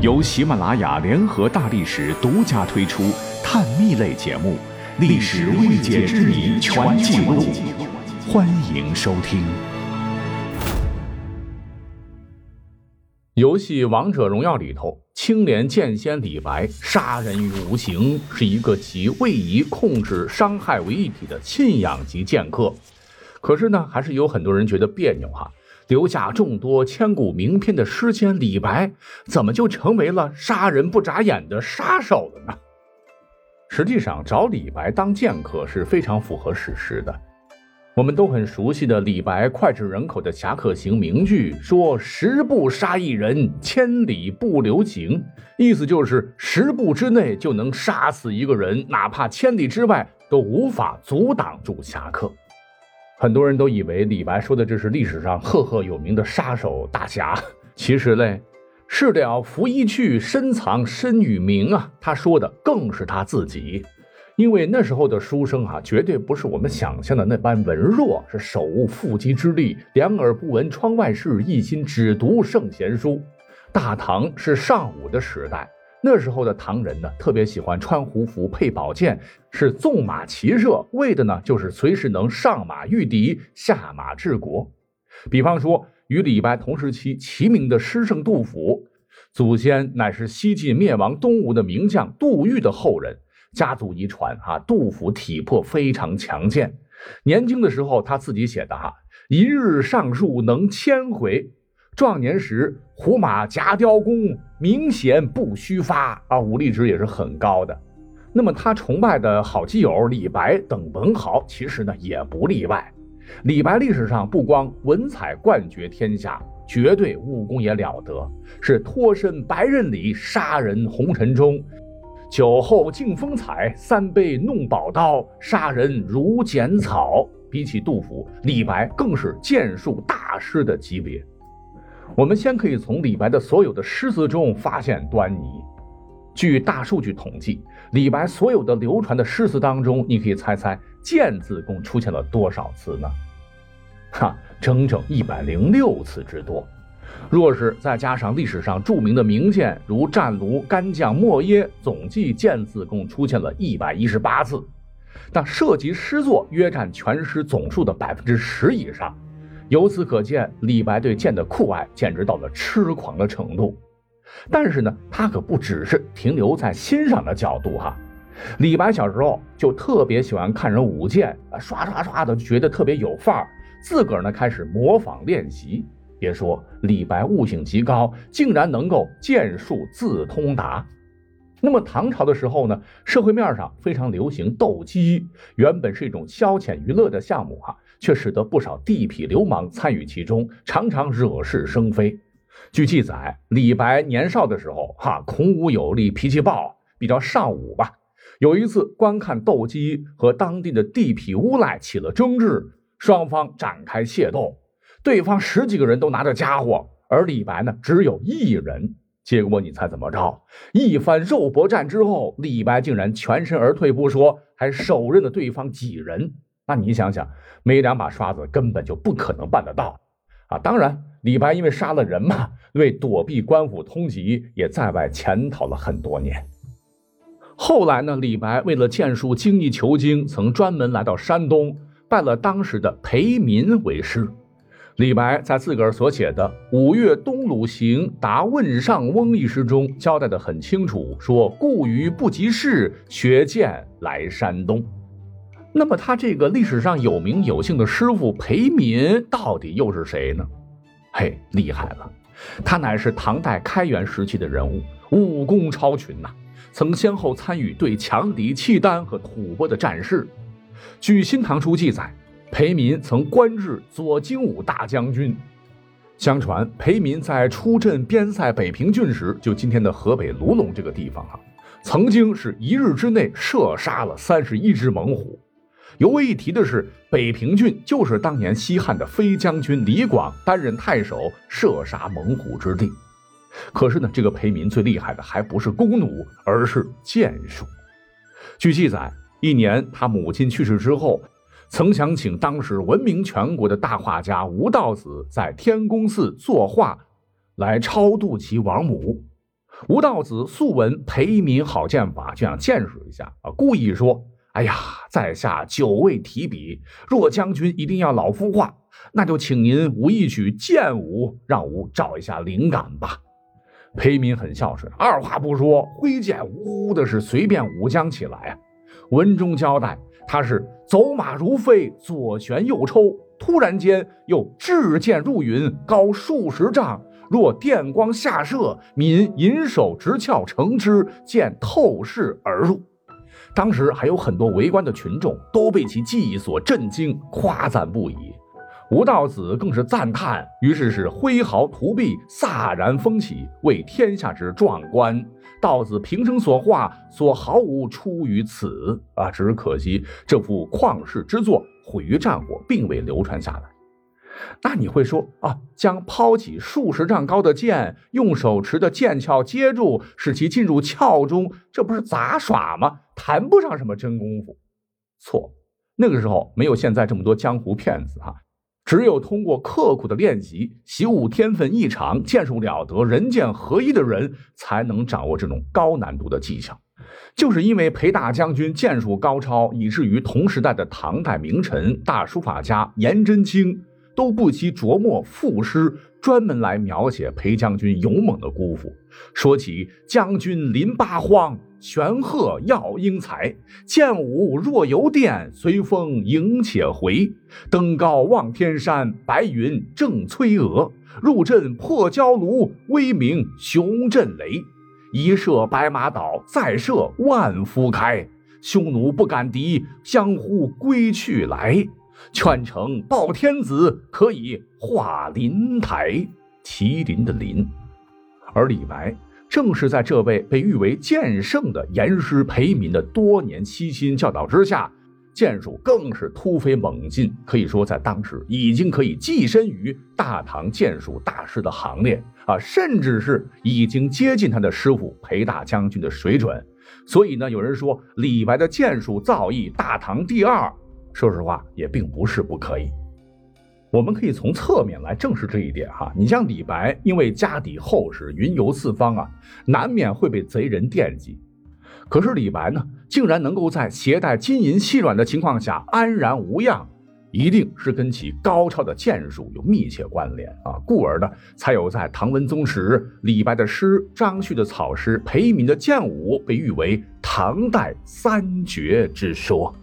由喜马拉雅联合大历史独家推出探秘类节目《历史未解之谜全记录》，欢迎收听。游戏《王者荣耀》里头，青莲剑仙李白杀人于无形，是一个集位移、控制、伤害为一体的信仰级剑客。可是呢，还是有很多人觉得别扭哈。留下众多千古名篇的诗仙李白，怎么就成为了杀人不眨眼的杀手了呢？实际上，找李白当剑客是非常符合史实的。我们都很熟悉的李白脍炙人口的侠客行名句，说“十步杀一人，千里不留行”，意思就是十步之内就能杀死一个人，哪怕千里之外都无法阻挡住侠客。很多人都以为李白说的这是历史上赫赫有名的杀手大侠，其实嘞，事了拂衣去，深藏身与名啊，他说的更是他自己。因为那时候的书生啊，绝对不是我们想象的那般文弱，是手无缚鸡之力，两耳不闻窗外事，一心只读圣贤书。大唐是尚武的时代，那时候的唐人呢，特别喜欢穿胡服、配宝剑，是纵马骑射，为的呢就是随时能上马御敌、下马治国。比方说，与李白同时期齐名的诗圣杜甫，祖先乃是西晋灭亡东吴的名将杜预的后人。家族遗传啊，杜甫体魄非常强健。年轻的时候，他自己写的哈，一日上树能千回。壮年时，胡马夹雕弓，明显不虚发啊，武力值也是很高的。那么，他崇拜的好基友李白等文豪，其实呢也不例外。李白历史上不光文采冠绝天下，绝对武功也了得，是脱身白刃里，杀人红尘中。酒后敬风采，三杯弄宝刀，杀人如剪草。比起杜甫，李白更是剑术大师的级别。我们先可以从李白的所有的诗词中发现端倪。据大数据统计，李白所有的流传的诗词当中，你可以猜猜“剑”字共出现了多少次呢？哈，整整一百零六次之多。若是再加上历史上著名的名剑，如战卢、干将莫耶，总计剑字共出现了一百一十八次，但涉及诗作约占全诗总数的百分之十以上。由此可见，李白对剑的酷爱简直到了痴狂的程度。但是呢，他可不只是停留在欣赏的角度哈。李白小时候就特别喜欢看人舞剑，啊，刷刷刷的觉得特别有范儿，自个儿呢开始模仿练习。别说李白悟性极高，竟然能够剑术自通达。那么唐朝的时候呢，社会面上非常流行斗鸡，原本是一种消遣娱乐的项目哈，却使得不少地痞流氓参与其中，常常惹是生非。据记载，李白年少的时候哈，孔武有力，脾气暴，比较尚武吧。有一次观看斗鸡，和当地的地痞无赖起了争执，双方展开械斗。对方十几个人都拿着家伙，而李白呢只有一人。结果你猜怎么着？一番肉搏战之后，李白竟然全身而退不说，还手刃了对方几人。那你想想，没两把刷子根本就不可能办得到啊！当然，李白因为杀了人嘛，为躲避官府通缉，也在外潜逃了很多年。后来呢，李白为了剑术精益求精，曾专门来到山东，拜了当时的裴民为师。李白在自个儿所写的《五岳东鲁行答问上翁》一诗中交代得很清楚，说故于不及事，学剑来山东。那么他这个历史上有名有姓的师傅裴民到底又是谁呢？嘿，厉害了，他乃是唐代开元时期的人物，武功超群呐，曾先后参与对强敌契丹和吐蕃的战事。据《新唐书》记载。裴民曾官至左精武大将军。相传裴民在出镇边塞北平郡时，就今天的河北卢龙这个地方啊，曾经是一日之内射杀了三十一只猛虎。尤为一提的是，北平郡就是当年西汉的飞将军李广担任太守，射杀猛虎之地。可是呢，这个裴民最厉害的还不是弓弩，而是箭术。据记载，一年他母亲去世之后。曾想请当时闻名全国的大画家吴道子在天宫寺作画，来超度其亡母。吴道子素闻裴民好剑法，就想见识一下啊，故意说：“哎呀，在下久未提笔，若将军一定要老夫画，那就请您舞一曲剑舞，让吾找一下灵感吧。”裴民很孝顺，二话不说，挥剑呜的是随便舞将起来啊。文中交代，他是走马如飞，左旋右抽，突然间又掷剑入云，高数十丈。若电光下射，民银手直鞘成之，见透视而入。当时还有很多围观的群众都被其技艺所震惊，夸赞不已。吴道子更是赞叹，于是是挥毫涂壁，飒然风起，为天下之壮观。道子平生所画，所毫无出于此啊！只是可惜这幅旷世之作毁于战火，并未流传下来。那你会说啊，将抛起数十丈高的剑，用手持的剑鞘接住，使其进入鞘中，这不是杂耍吗？谈不上什么真功夫。错，那个时候没有现在这么多江湖骗子哈，只有通过刻苦的练习，习武天分异常、剑术了得、人剑合一的人，才能掌握这种高难度的技巧。就是因为裴大将军剑术高超，以至于同时代的唐代名臣、大书法家颜真卿。都不惜琢磨赋诗，专门来描写裴将军勇猛的姑父。说起将军临八荒，玄鹤耀英才，剑舞若游电，随风迎且回。登高望天山，白云正催鹅。入阵破焦炉，威名雄震雷。一射白马倒，再射万夫开。匈奴不敢敌，相呼归去来。劝成报天子，可以化灵台，麒麟的麟。而李白正是在这位被誉为剑圣的严师裴民的多年悉心教导之下，剑术更是突飞猛进，可以说在当时已经可以跻身于大唐剑术大师的行列啊，甚至是已经接近他的师傅裴大将军的水准。所以呢，有人说李白的剑术造诣大唐第二。说实话，也并不是不可以。我们可以从侧面来证实这一点哈。你像李白，因为家底厚实，云游四方啊，难免会被贼人惦记。可是李白呢，竟然能够在携带金银细软的情况下安然无恙，一定是跟其高超的剑术有密切关联啊。故而呢，才有在唐文宗时李白的诗、张旭的草诗、裴民的剑舞被誉为唐代三绝之说。